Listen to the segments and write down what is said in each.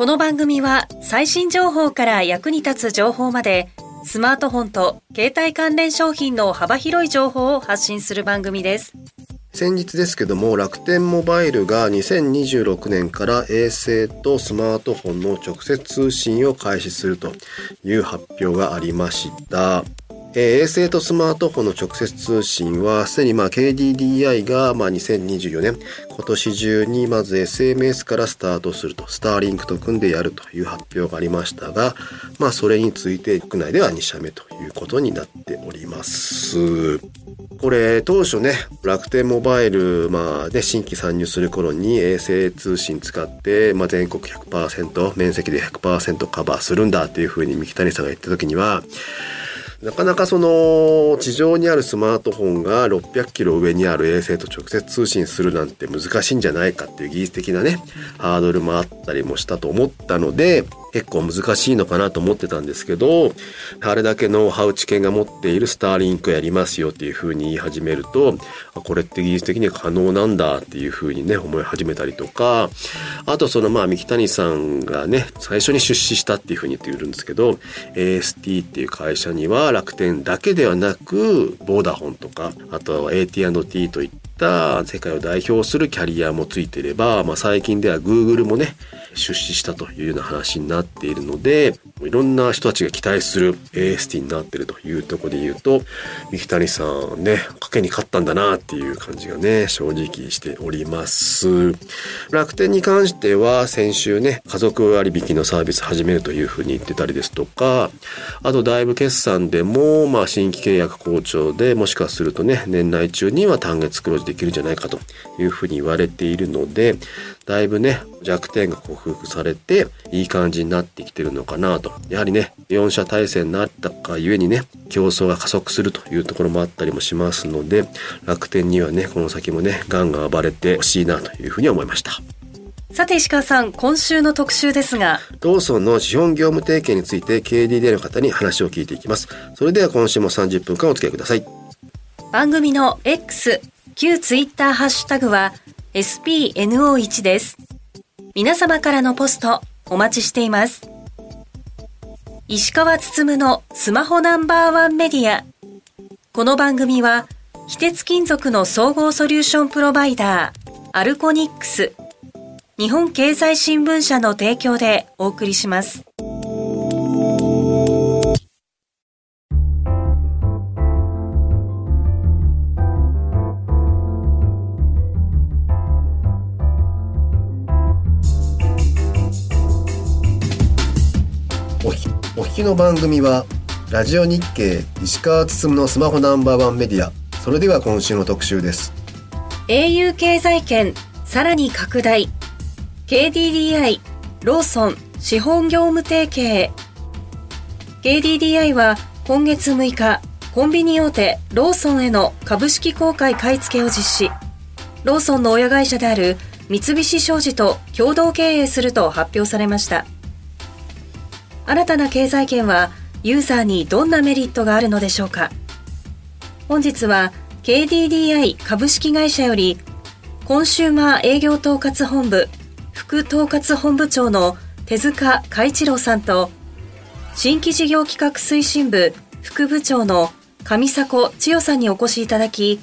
この番組は最新情報から役に立つ情報までスマートフォンと携帯関連商品の幅広い情報を発信する番組です。先日ですけども楽天モバイルが2026年から衛星とスマートフォンの直接通信を開始するという発表がありました。衛星とスマートフォンの直接通信はすでにまあ KDDI がまあ2024年今年中にまず SMS からスタートするとスターリンクと組んでやるという発表がありましたがまあそれについて国内では2社目ということになっております。これ当初ね楽天モバイルまあで新規参入する頃に衛星通信使って、まあ、全国100%面積で100%カバーするんだっていうふうに三木谷さんが言った時にはなかなかその地上にあるスマートフォンが600キロ上にある衛星と直接通信するなんて難しいんじゃないかっていう技術的なねハードルもあったりもしたと思ったので結構難しいのかなと思ってたんですけどあれだけノウハウ知見が持っているスターリンクやりますよっていうふうに言い始めるとこれって技術的に可能なんだっていうふうにね思い始めたりとかあとそのまあ三木谷さんがね最初に出資したっていうふうに言ってるんですけど AST っていう会社には楽天だけではなくボーダフォンとかあとは AT&T といった世界を代表するキャリアもついてれば、まあ、最近では Google もね出資したというような話になっているのでいろんな人たちが期待する AST になってるというところで言うと三木谷さんね賭けに勝ったんだなっていう感じがね正直しております。楽天に関しては先週ね家族割引のサービス始めるというふうに言ってたりですとかあとだいぶ決算でもまあ新規契約好調でもしかするとね年内中には単月黒字できるんじゃないかというふうに言われているのでだいぶね弱点が克服されていい感じになってきてるのかなと。やはりね4社体制になったかゆえにね競争が加速するというところもあったりもしますので楽天にはねこの先もねガンガン暴れてほしいなというふうに思いました。さて石川さん今週の特集ですが。ローソンの資本業務提携について KDD の方に話を聞いていきます。それでは今週も30分間お付き合いください。番組の X 旧ツイッターハッシュタグは SPNO1 です。皆様からのポストお待ちしています。石川つつむのスマホナンバーワンメディア。この番組は、非鉄金属の総合ソリューションプロバイダー、アルコニックス、日本経済新聞社の提供でお送りします。きの番組はラジオ日経石川つつむのスマホナンバーワンメディア。それでは今週の特集です。au 経済圏さらに拡大。KDDI ローソン資本業務提携。KDDI は今月6日コンビニ大手ローソンへの株式公開買い付けを実施。ローソンの親会社である三菱商事と共同経営すると発表されました。新たな経済圏はユーザーにどんなメリットがあるのでしょうか？本日は KDDI 株式会社よりコンシューマー営業統括本部副統括本部長の手塚海一郎さんと新規事業企画推進部副部長の上迫千代さんにお越しいただき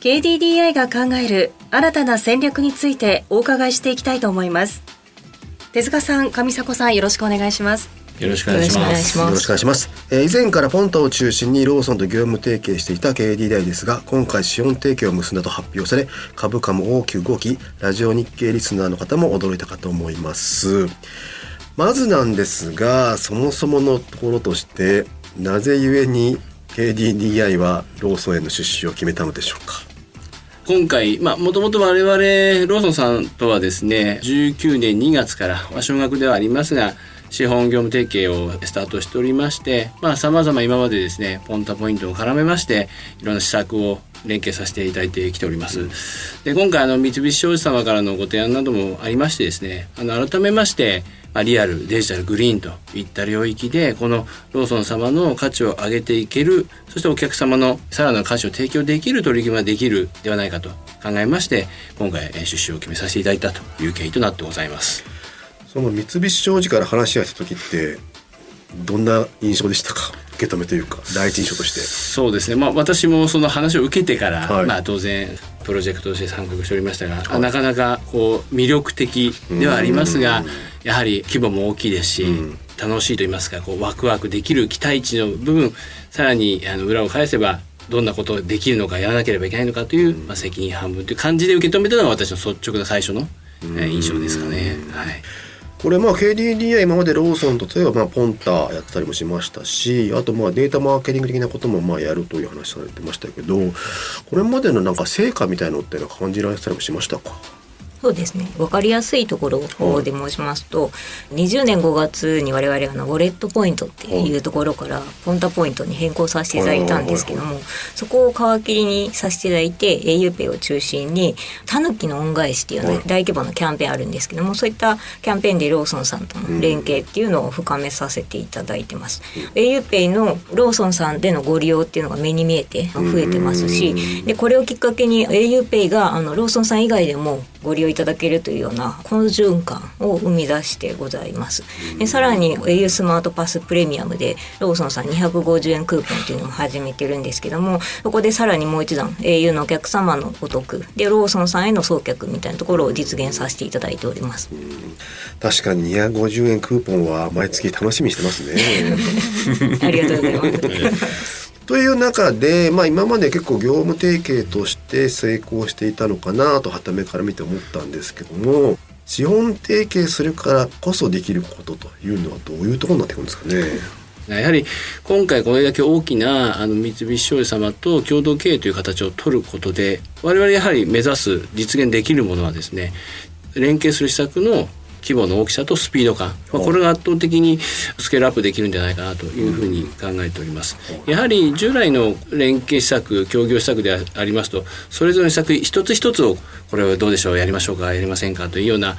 KDDI が考える新たな戦略についてお伺いしていきたいと思います。手塚さん上迫さんよろしくお願いします。よろしくお願いします。よろしくお願いします。えー、以前からフォントを中心にローソンと業務提携していた KDDI ですが、今回資本提携を結んだと発表され、株価も大きく動き、ラジオ日経リスナーの方も驚いたかと思います。まずなんですが、そもそものところとして、なぜゆえに KDDI はローソンへの出資を決めたのでしょうか？今回、まあ、もともと我々、ローソンさんとはですね、19年2月から、まあ、少額ではありますが、資本業務提携をスタートしておりましてさまざ、ま今までですねポンタポイントを絡めましていろんな施策を連携させていただいてきております。で今回あの三菱商事様からのご提案などもありましてですねあの改めましてま、リアルデジタルグリーンといった領域でこのローソン様の価値を上げていけるそしてお客様のさらなる価値を提供できる取り組みができるではないかと考えまして今回出資を決めさせていただいたという経緯となってございますその三菱商事から話し合った時ってどんな印象でしたか？受け止めというか第一印象として。そうですね。まあ私もその話を受けてから、はい、まあ当然プロジェクトとして参画しておりましたが、はい、なかなかこう魅力的ではありますがやはり規模も大きいですし、楽しいと言いますかこうワクワクできる期待値の部分さらにあの裏を返せばどんなことができるのかやらなければいけないのかという、まあ、責任半分という感じで受け止めたのが私の率直な最初の、え印象ですかね。はいこれまあ KDDI 今までローソンと例えばまあポンタやってたりもしましたしあとまあデータマーケティング的なこともまあやるという話されてましたけどこれまでのなんか成果みたいのっていうのは感じられたりもしましたか？そうですね。分かりやすいところで申しますと、はい、20年5月に我々あのウォレットポイントっていうところからポンタポイントに変更させていただいたんですけども、そこを皮切りにさせていただいて auPay を中心にタヌキの恩返しっていう、ね、大規模なキャンペーンあるんですけどもそういったキャンペーンでローソンさんとの連携っていうのを深めさせていただいてます。auPay のローソンさんでのご利用っていうのが目に見えて増えてますしでこれをきっかけに auPay があのローソンさん以外でもご利用いただけるというような好循環を生み出してございます。でさらに au スマートパスプレミアムでローソンさん250円クーポンっていうのも始めてるんですけどもそこでさらにもう一段 au のお客様のお得でローソンさんへの送客みたいなところを実現させていただいております。確かに250円クーポンは毎月楽しみしてますね。ありがとうございます。という中で、まあ、今まで結構業務提携として成功していたのかなとはためから見て思ったんですけども資本提携するからこそできることというのはどういうところになってくるんですかね？やはり今回これだけ大きなあの三菱商事様と共同経営という形を取ることで我々やはり目指す実現できるものはですね連携する施策の規模の大きさとスピード感、まあ、これが圧倒的にスケールアップできるんじゃないかなというふうに考えております。やはり従来の連携施策協業施策でありますとそれぞれの施策一つ一つをこれはどうでしょうやりましょうかやりませんかというような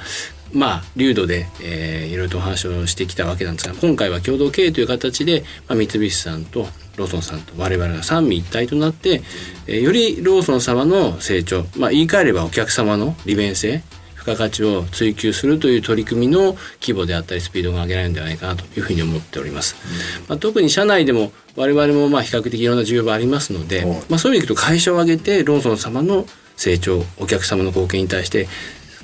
まあ、流度で、えー、いろいろとお話をしてきたわけなんですが今回は共同経営という形で、まあ、三菱さんとローソンさんと我々が三位一体となって、えー、よりローソン様の成長、まあ、言い換えればお客様の利便性付加価値を追求するという取り組みの規模であったりスピードが上げられるんではないかなというふうに思っております。まあ、特に社内でも我々もまあ比較的いろんな事業がありますので、まあ、そういう意味でいくと会社を挙げてローソン様の成長お客様の貢献に対して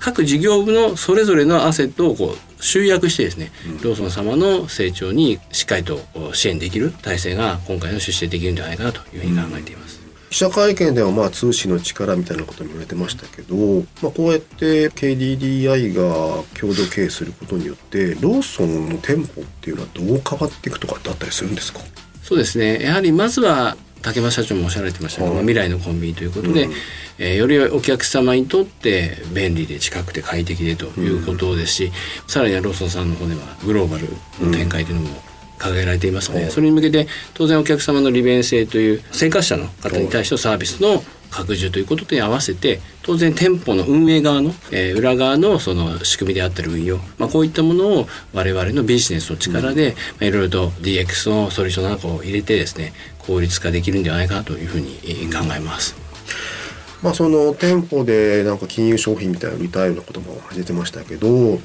各事業部のそれぞれのアセットをこう集約してですね、ローソン様の成長にしっかりと支援できる体制が今回の出資でできるんじゃないかなというふうに考えています。記者会見ではまあ通信の力みたいなことも言われてましたけど、まあ、こうやって KDDI が共同経営することによってローソンの店舗っていうのはどう変わっていくとかってあったりするんですか？そうですね。やはりまずは竹間社長もおっしゃられてましたけど、はい、未来のコンビニということで、うん、えー、よりお客様にとって便利で近くて快適でということですし、うん、さらにはローソンさんの方ではグローバルの展開というのも、掲げられていますので、それに向けて当然お客様の利便性という生活者の方に対してのサービスの拡充ということに合わせて当然店舗の運営側の、えー、裏側のその仕組みであったり運用、まあ、こういったものを我々のビジネスの力で、まあ、いろいろと DX のソリューションなんかを入れてですね効率化できるんではないかなというふうに考えます。まあ、その店舗でなんか金融商品みたいな売りたいようなことも始めてましたけど、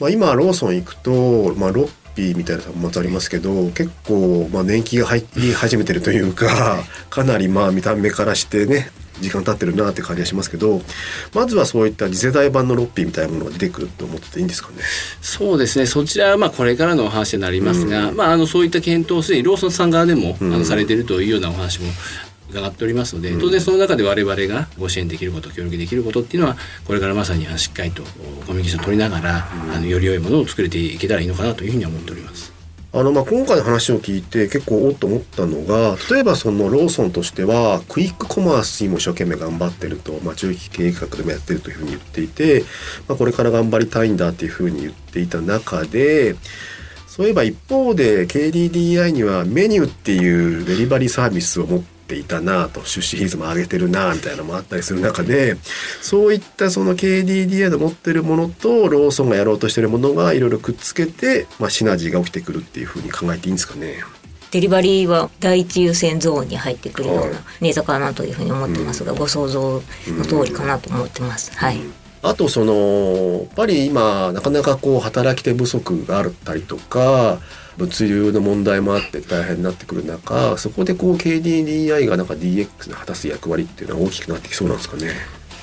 まあ、今ローソン行くと、まあ、ロッピーみたいなもありますけど結構まあ年季が入り始めてるというかかなりまあ見た目からしてね時間経ってるなって感じがしますけどまずはそういった次世代版のロッピーみたいなものが出てくると思ってていいんですかね？そうですね。そちらはまあこれからのお話になりますが、うん、まあ、あのそういった検討をすでにローソンさん側でも、あのされているというようなお話も伺っておりますので、当然その中で我々がご支援できること協力できることっていうのはこれからまさにしっかりとコミュニケーションを取りながら、あのより良いものを作れていけたらいいのかなというふうに思っております。あのまあ今回の話を聞いて結構おっと思ったのが例えばそのローソンとしてはクイックコマースにも一生懸命頑張ってると、まあ、中期経営企画でもやってるというふうに言っていて、まあ、これから頑張りたいんだっていうふうに言っていた中でそういえば一方で KDDI にはメニューっていうデリバリーサービスを持っていたなと出資比率も上げてるなみたいなのもあったりする中でそういったその KDDI の持ってるものとローソンがやろうとしてるものがいろいろくっつけて、まあ、シナジーが起きてくるっていうふうに考えていいんですかね。デリバリーは第一優先ゾーンに入ってくるようなネタかなというふうに思ってますが、ご想像の通りかなと思ってます。はい。あとそのやっぱり今なかなかこう働き手不足があったりとか物流の問題もあって大変になってくる中そこでこう KDDI がなんか DX の果たす役割っていうのは大きくなってきそうなんですかね？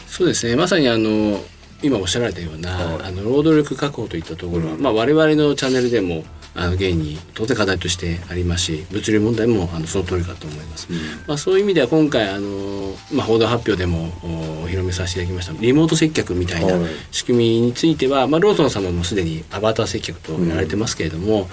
そうですね。まさにあの今おっしゃられたような、はい、あの労働力確保といったところは、うん、まあ、我々のチャンネルでもあの現に当然課題としてありますし物流問題もあのその通りかと思います、うん、まあ、そういう意味では今回あの、まあ、報道発表でもお披露目させていただきました。リモート接客みたいな仕組みについては、まあ、ローソン様もすでにアバター接客とやられてますけれども、うん、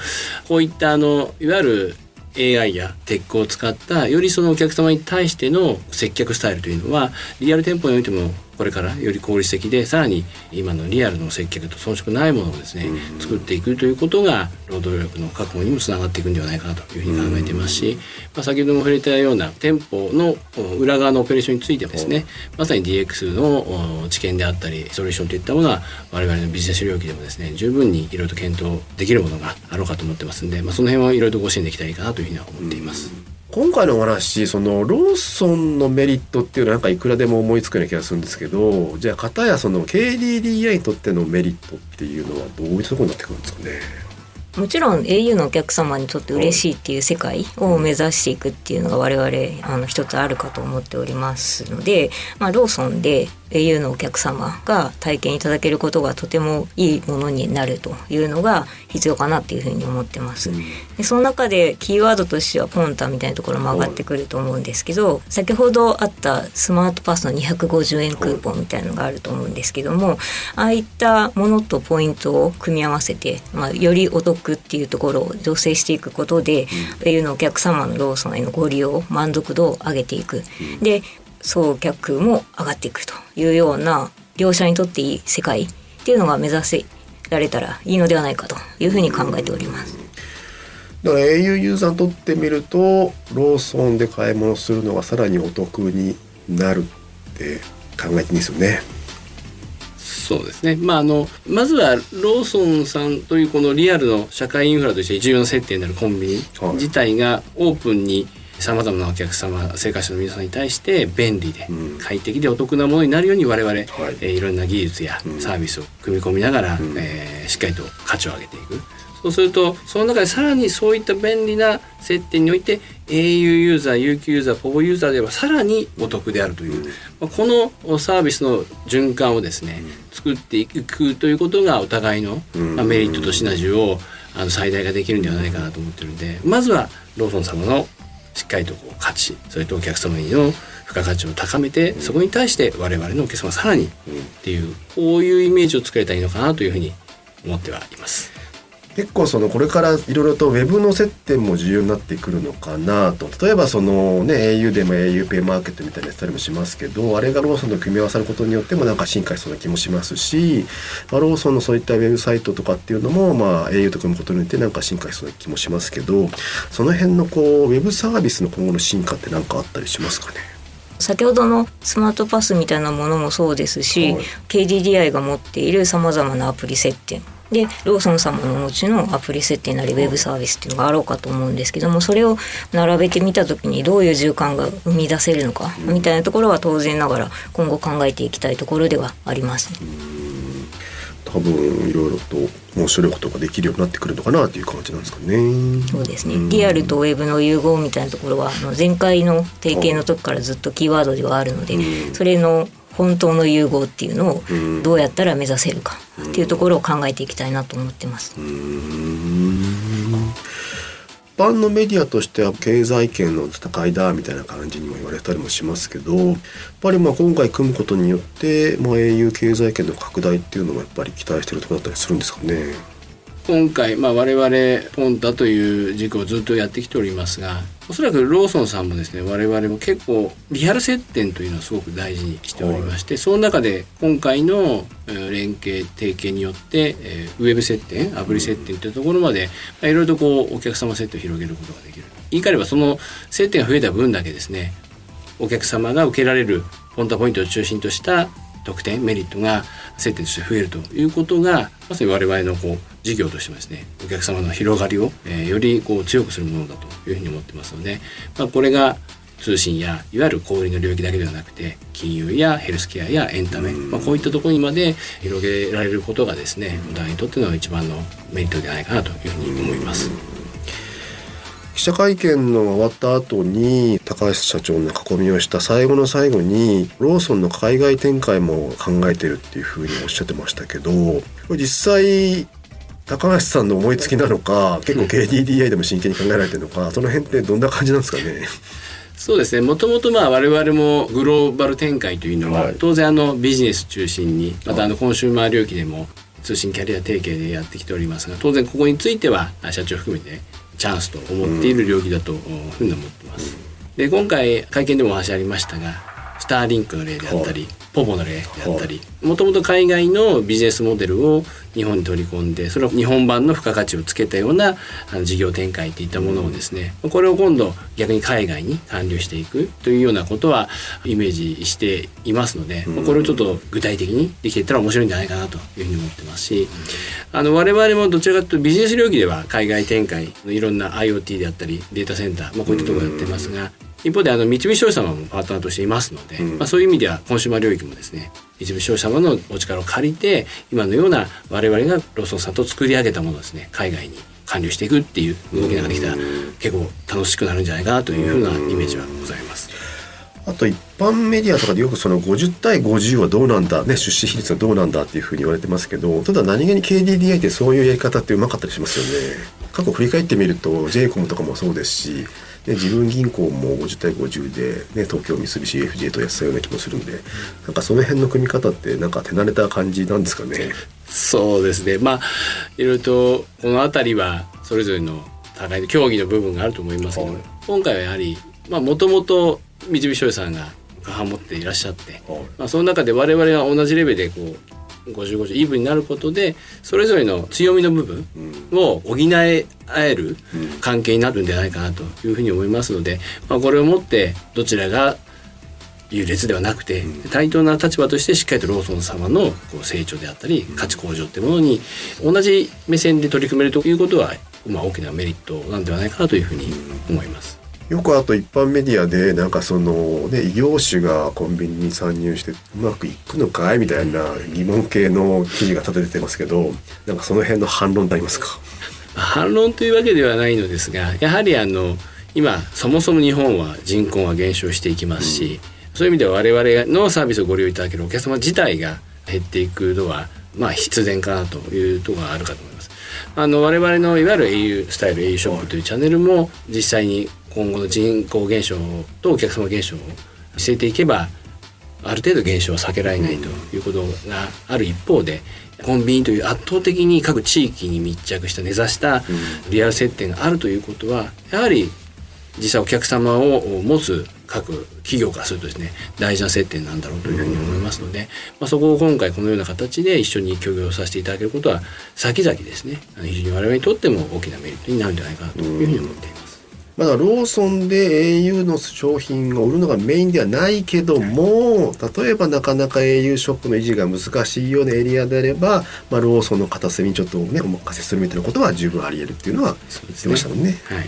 こういったあのいわゆる AI やテックを使ったよりそのお客様に対しての接客スタイルというのはリアル店舗においてもこれからより効率的でさらに今のリアルの接客と遜色ないものをですね、作っていくということが労働力の確保にもつながっていくんではないかなというふうに考えていますし、まあ、先ほども触れたような店舗の裏側のオペレーションについてはですねまさに DX の知見であったりソリューションといったものは我々のビジネス領域でもですね十分にいろいろと検討できるものがあろうかと思ってますんで、まあ、その辺はいろいろとご支援できたらいいかなというふうには思っています。今回のお話そのローソンのメリットっていうのはなんかいくらでも思いつくような気がするんですけどじゃあ片やその KDDI にとってのメリットっていうのはどういうところになってくるんですかね？もちろん au のお客様にとって嬉しいっていう世界を目指していくっていうのが我々あの一つあるかと思っておりますので、まあ、ローソンで au のお客様が体験いただけることがとてもいいものになるというのが必要かなっていうふうに思ってます。でその中でキーワードとしてはポンタみたいなところも上がってくると思うんですけど先ほどあったスマートパスの250円クーポンみたいなのがあると思うんですけどもああいったものとポイントを組み合わせて、まあ、よりお得っていうところを醸成していくことで、au のお客様のローソンへのご利用満足度を上げていく。で送客も上がっていくというような両者にとっていい世界っていうのが目指せられたらいいのではないかというふうに考えております。だから au ユーザーにとってみるとローソンで買い物するのがさらにお得になるって考えていいんですよね。そうですね、まあ、あのまずはローソンさんというこのリアルの社会インフラとして重要な設定になるコンビニ自体がオープンにさまざまなお客様生活者の皆さんに対して便利で快適でお得なものになるように我々、はい。えー、いろんな技術やサービスを組み込みながら、うん、えー、しっかりと価値を上げていく。そうするとその中でさらにそういった便利な設定において au ユーザー UQ ユーザー POVO ユーザーではさらにお得であるという、うん、このサービスの循環をですね、うん、作っていくということがお互いの、まあ、メリットとシナジーをあの最大化できるんではないかなと思ってるんでまずはローソン様のしっかりとこう価値それとお客様にの付加価値を高めて、そこに対して我々のお客様さらにっていうこういうイメージを作れたらいいのかなというふうに思ってはいます。結構そのこれからいろいろとウェブの接点も重要になってくるのかなと。例えばそのね au でも auPay マーケットみたいなやつたりもしますけどあれがローソンと組み合わさることによってもなんか進化しそうな気もしますし、まあ、ローソンのそういったウェブサイトとかっていうのもまあ au と組むことによってなんか進化しそうな気もしますけどその辺のこうウェブサービスの今後の進化って何かあったりしますかね？先ほどのスマートパスみたいなものもそうですし、はい、KDDI が持っているさまざまなアプリ設定でローソン様のお持ちのアプリ設定なりウェブサービスっていうのがあろうかと思うんですけどもそれを並べてみた時にどういう循環が生み出せるのかみたいなところは当然ながら今後考えていきたいところではあります、多分いろいろと面白いことができるようになってくるのかなという感じなんですかね。そうですね。リアルとウェブの融合みたいなところはあの前回の提携の時からずっとキーワードではあるので、それの本当の融合っていうのをどうやったら目指せるかっていうところを考えていきたいなと思ってます。一般のメディアとしては経済圏の戦いだみたいな感じにも言われたりもしますけどやっぱりまあ今回組むことによって、まあ、au 経済圏の拡大っていうのもやっぱり期待してるところだったりするんですかね。今回、まあ、我々ポンタという軸をずっとやってきておりますがおそらくローソンさんもですね我々も結構リアル接点というのをすごく大事にしておりまして、その中で今回のえー連携提携によって、えーウェブ接点アプリ接点というところまで、まあいろいろとこうお客様接点を広げることができる。言い換えればその接点が増えた分だけですねお客様が受けられるポンタポイントを中心とした特典メリットが接点として増えるということがまさに我々のこう事業としてもですねお客様の広がりを、えーよりこう強くするものだというふうに思ってますので、まあ、これが通信やいわゆる小売りの領域だけではなくて金融やヘルスケアやエンタメ、まあ、こういったところにまで広げられることがですねお互いにとっての一番のメリットではないかなというふうに思います。記者会見の終わった後に高橋社長の囲みをした最後の最後にローソンの海外展開も考えてるっていうふうにおっしゃってましたけど実際高橋さんの思いつきなのか結構 KDDI でも真剣に考えられてるのかその辺ってどんな感じなんですかね？そうですね。もともとまあ我々もグローバル展開というのは、はい。当然あのビジネス中心にまたあのコンシューマー領域でも通信キャリア提携でやってきておりますが当然ここについてはあ社長含めてチャンスと思っている領域だというふうに思ってます。で今回会見でもお話ありましたがスターリンクの例であったり、ポポの例であったりもともと海外のビジネスモデルを日本に取り込んでそれを日本版の付加価値をつけたようなあの事業展開といったものをですねこれを今度逆に海外に還流していくというようなことはイメージしていますので、これをちょっと具体的にできていったら面白いんじゃないかなというふうに思ってますしあの我々もどちらかというとビジネス領域では海外展開のいろんな IoT であったりデータセンター、まあ、こういったところをやってますが。一方であの三菱商社様もパートナーとしていますので、まあ、そういう意味ではコンシューマー領域もですね三菱商社様のお力を借りて今のような我々がローソンさんと作り上げたものをですね海外に還流していくっていう動きができたら結構楽しくなるんじゃないかなというふうなイメージはございます。あと一般メディアとかでよくその50対50はどうなんだ、ね、出資比率はどうなんだっていうふうに言われてますけどただ何気に KDDI ってそういうやり方ってうまかったりしますよね。過去振り返ってみると j イコムとかもそうですし、ね、自分銀行も50対50で、ね、東京三菱 UFJ とやってたような気もするんでなんかその辺の組み方ってなんか手慣れた感じなんですかね？そうですね。まあいろいろとこの辺りはそれぞれの互いの競技の部分があると思いますけど、はい。今回はやはりもともと三菱商事さんが過半持っていらっしゃって、まあ、その中で我々が同じレベルでこう5050イーブンになることでそれぞれの強みの部分を補え合える関係になるんじゃないかなというふうに思いますので、まあ、これをもってどちらが優劣ではなくて対等な立場としてしっかりとローソン様のこう成長であったり価値向上っていうものに同じ目線で取り組めるということは、まあ、大きなメリットなんではないかなというふうに思います。よくあと一般メディアでなんかそのね異業種がコンビニに参入してうまくいくのかいみたいな疑問系の記事が立ててますけどなんかその辺の反論ってありますか？反論というわけではないのですがやはりあの今そもそも日本は人口が減少していきますし、そういう意味では我々のサービスをご利用いただけるお客様自体が減っていくのはまあ必然かなというところがあるかと思います。あの我々のいわゆる au スタイル au ショップというチャンネルも実際に今後の人口減少とお客様減少を見据えていけばある程度減少は避けられないということがある一方でコンビニという圧倒的に各地域に密着した根ざしたリアル接点があるということはやはり実際お客様を持つ各企業からするとですね大事な接点なんだろうというふうに思いますので、まあ、そこを今回このような形で一緒に協業させていただけることは先々ですね非常に我々にとっても大きなメリットになるんじゃないかなというふうに思っています。まだローソンで au の商品を売るのがメインではないけども例えばなかなか au ショップの維持が難しいようなエリアであれば、まあ、ローソンの片隅にちょっとねお任せするみたいなことは十分あり得るっていうのは言ってましたもんね。はい。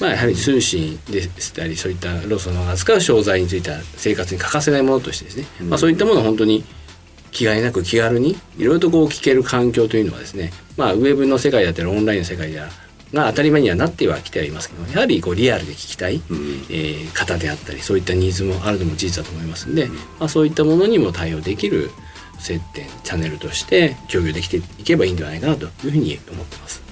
まあ、やはり通信でしたりそういったローソンの扱う商材については生活に欠かせないものとしてですね、まあ、そういったものを本当に気概なく気軽にいろいろとこう聞ける環境というのはですね、まあ、ウェブの世界だったりオンラインの世界ではが当たり前にはなってはきてはいますけどやはりこうリアルで聞きたい、えー方であったりそういったニーズもあるのも事実だと思いますんで、まあ、そういったものにも対応できる接点チャンネルとして共有できていけばいいんではないかなというふうに思ってます。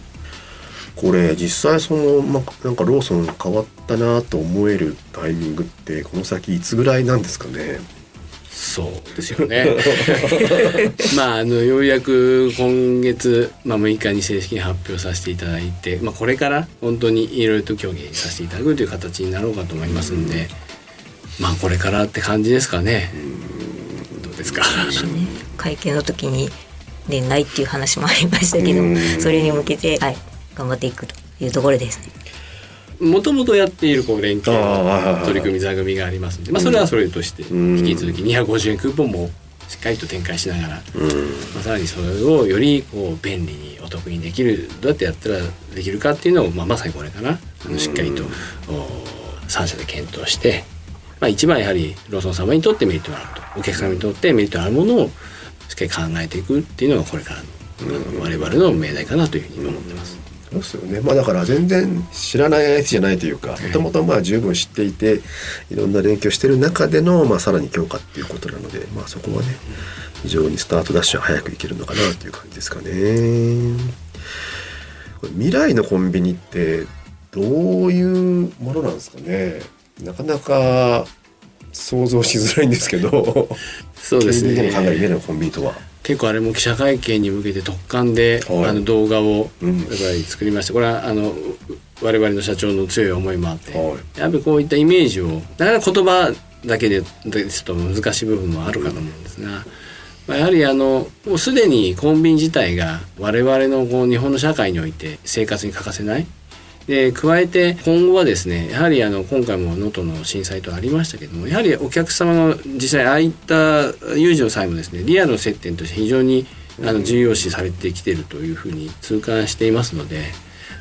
これ実際その、まあ、なんかローソン変わったなと思えるタイミングってこの先いつぐらいなんですかね？そうですよね。まああのようやく今月、まあ、6日に正式に発表させていただいて、まあ、これから本当にいろいろと協議させていただくという形になろうかと思いますんで、まあこれからって感じですかね。どうですか？会見の時に年内っていう話もありましたけどうんそれに向けて、はい、頑張っていくというところですね。もともとやっているこう連携の取り組み座組がありますので、まあ、それはそれとしてうん。引き続き250円クーポンもしっかりと展開しながら、うん。まあ、さらにそれをよりこう便利にお得にできるどうやってやったらできるかっていうのを、まあ、まさにこれからあのしっかりとお3社で検討して、まあ、一番やはりローソン様にとってメリットがあると。お客様にとってメリットがあるものをしっかり考えていくっていうのがこれからのあの我々の命題かなというふうに今思ってます。そうですよね。まあだから全然知らない相手じゃないというか、もともとまあ十分知っていて、いろんな連携をしている中での、まあさらに強化っていうことなので、まあそこはね、非常にスタートダッシュは早くいけるのかなという感じですかね。未来のコンビニってどういうものなんですかね？なかなか想像しづらいんですけど、そうですね コンビニとは。結構あれも記者会見に向けて特貫で、はい。あの動画をうん。やっぱり作りましたこれはあのう我々の社長の強い思いもあって、はい。やっぱりこういったイメージをなかなか言葉だけでですと難しい部分もあるかと思うんですが、まあ、やはりあのもうすでにコンビニ自体が我々のこう日本の社会において生活に欠かせないで加えて今後はですねやはりあの今回も能登の震災とありましたけどもやはりお客様の実際ああいった有事の際もですねリアルの接点として非常にあの重要視されてきているというふうに痛感していますので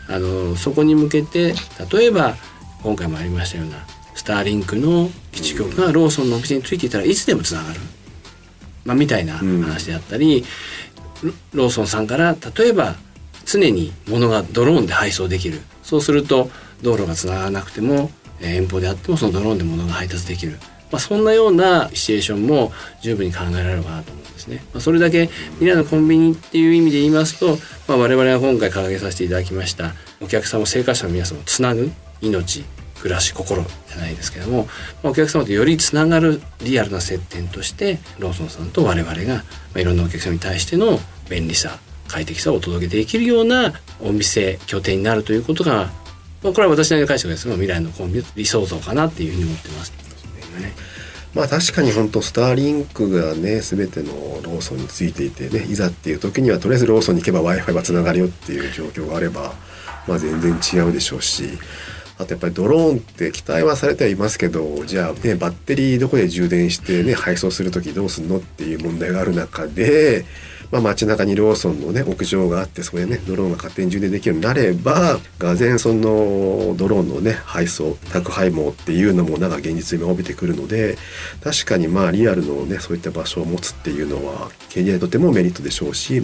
あのそこに向けて例えば今回もありましたようなスターリンクの基地局がローソンのお店についていたらいつでもつながる、まあ、みたいな話であったり、ロローソンさんから例えば常に物がドローンで配送できるそうすると道路がつながらなくても遠方であってもそのドローンで物が配達できる、まあ、そんなようなシチュエーションも十分に考えられるかなと思うんですね。まあ、それだけ未来のコンビニっていう意味で言いますと、まあ、我々は今回掲げさせていただきましたお客様生活者の皆様をつなぐ命暮らし心じゃないですけども、まあ、お客様とよりつながるリアルな接点としてローソンさんと我々が、まあ、いろんなお客様に対しての便利さ快適さをお届けできるようなお店拠点になるということが、まあ、これは私なりの解釈ですが未来のコンビ理想像かなっていうふうに思ってます。まあ確かに本当スターリンクがね全てのローソンについていてねいざっていう時にはとりあえずローソンに行けば w i f i はつながるよっていう状況があれば、まあ、全然違うでしょうしあとやっぱりドローンって期待はされてはいますけどじゃあねバッテリーどこで充電してね配送する時どうすんのっていう問題がある中で。まあ、街中にローソンのね屋上があってそこでねドローンが勝手に充電できるようになればがぜんそのドローンのね配送宅配網っていうのもなんか現実味を帯びてくるので確かにまあリアルのねそういった場所を持つっていうのは経営にとてもメリットでしょうし、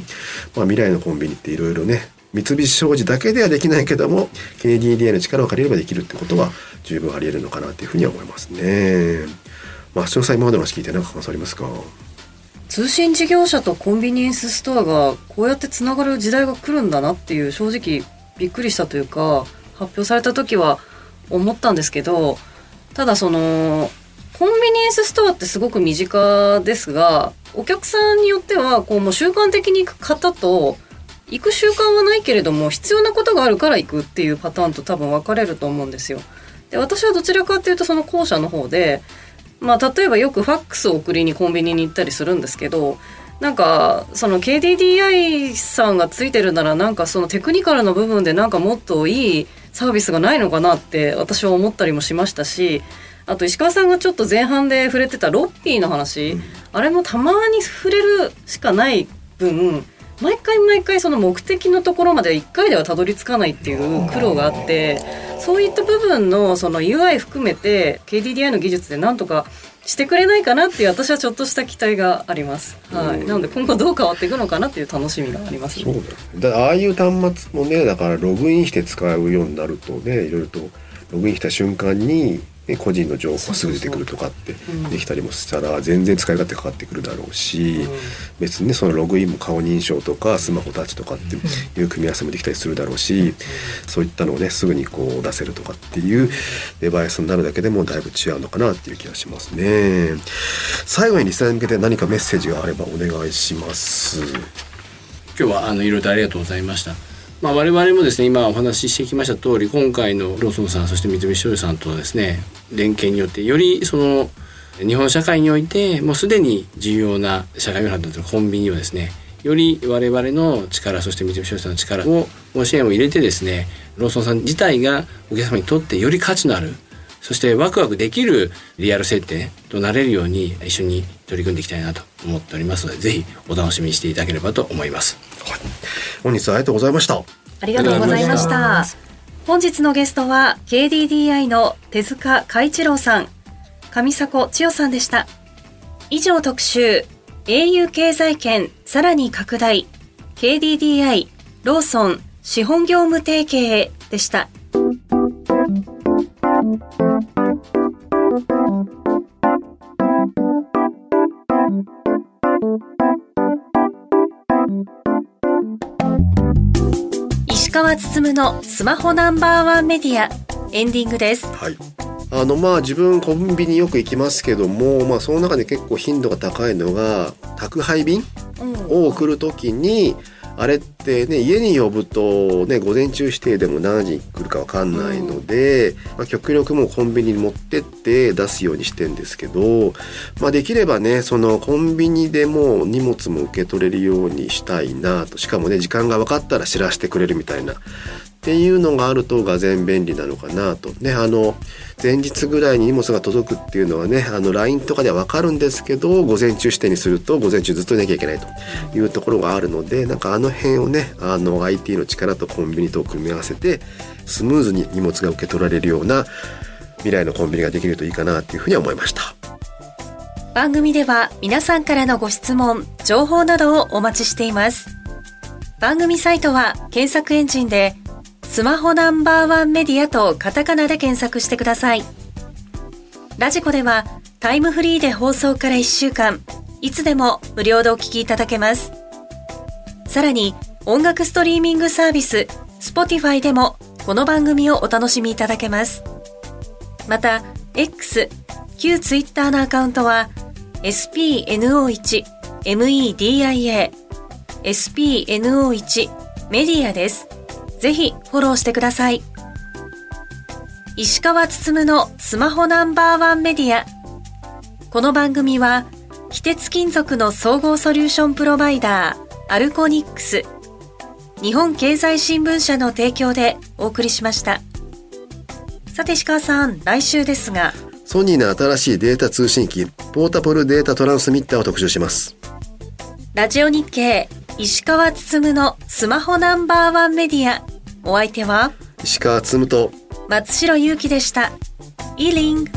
まあ、未来のコンビニっていろいろね三菱商事だけではできないけども KDDI の力を借りればできるってことは十分あり得るのかなっていうふうには思いますね。まあ、詳細今までの話聞いて何か感想ありますか？通信事業者とコンビニエンスストアがこうやってつながる時代が来るんだなっていう正直びっくりしたというか発表された時は思ったんですけどただそのコンビニエンスストアってすごく身近ですがお客さんによってはこうもう習慣的に行く方と行く習慣はないけれども必要なことがあるから行くっていうパターンと多分分かれると思うんですよ。で私はどちらかっていうとその後者の方でまあ、例えばよくファックスを送りにコンビニに行ったりするんですけどなんかその KDDI さんがついてるならなんかそのテクニカルの部分でなんかもっといいサービスがないのかなって私は思ったりもしましたしあと石川さんがちょっと前半で触れてたロッピーの話、あれもたまに触れるしかない分毎回毎回その目的のところまで1回ではたどり着かないっていう苦労があってそういった部分のその UI 含めて KDDI の技術でなんとかしてくれないかなっていう私はちょっとした期待があります。はい、なので今後どう変わっていくのかなっていう楽しみがあります、そうだだああいう端末もねだからログインして使うようになるとねいろいろとログインした瞬間にね個人の情報がすぐ出てくるとかってできたりもしたら全然使い勝手かかってくるだろうし、別にねそのログインも顔認証とかスマホタッチとかっていう組み合わせもできたりするだろうし、そういったのをねすぐにこう出せるとかっていうデバイスになるだけでもだいぶ違うのかなっていう気がしますね。最後にリスナーに向けて何かメッセージがあればお願いします。今日はあのいろいろとありがとうございました。まあ、我々もですね今お話ししてきました通り今回のローソンさんそして三菱商事さんとですね連携によってよりその日本社会においてもうすでに重要な社会インフラとなっているコンビニをですねより我々の力そして三菱商事さんの力を支援を入れてですねローソンさん自体がお客様にとってより価値のあるそしてワクワクできるリアル設定となれるように一緒に取り組んでいきたいなと思っておりますのでぜひお楽しみにしていただければと思います。本日はありがとうございました。ありがとうございました。本日のゲストは KDDI の手塚海一郎さん、上迫千代さんでした。以上特集、au 経済圏さらに拡大、KDDI、ローソン、資本業務提携でした。石川つつむのスマホナンバーワンメディアエンディングです。はい。あのまあ自分コンビニよく行きますけども、まあその中で結構頻度が高いのが宅配便を送るときに、あれってね家に呼ぶとね午前中指定でも何時に来るかわかんないので、まあ、極力もうコンビニに持ってって出すようにしてんですけど、まあ、できればねそのコンビニでも荷物も受け取れるようにしたいなと。しかもね時間が分かったら知らせてくれるみたいなっていうのがあるとがぜ便利なのかなとねあの前日ぐらいに荷物が届くっていうのはねあの LINE とかでは分かるんですけど午前中指定にすると午前中ずっといなきゃいけないというところがあるのでなんかあの辺をねあの IT の力とコンビニと組み合わせてスムーズに荷物が受け取られるような未来のコンビニができるといいかなっていうふうに思いました。番組では皆さんからのご質問、情報などをお待ちしています。番組サイトは検索エンジンでスマホナンバーワンメディアとカタカナで検索してください。ラジコではタイムフリーで放送から1週間、いつでも無料でお聞きいただけます。さらに音楽ストリーミングサービス Spotify でもこの番組をお楽しみいただけます。また、X、旧 Twitter のアカウントは spno1media spno1 メディアです。ぜひフォローしてください。石川つつむのスマホナンバーワンメディア。この番組は、非鉄金属の総合ソリューションプロバイダー、アルコニックス、日本経済新聞社の提供でお送りしました。さて石川さん、来週ですが、ソニーの新しいデータ通信機ポータブルデータトランスミッターを特集します。ラジオ日経石川つつむのスマホナンバーワンメディア。お相手は？石川つむと松代ゆうきでした。イーリング。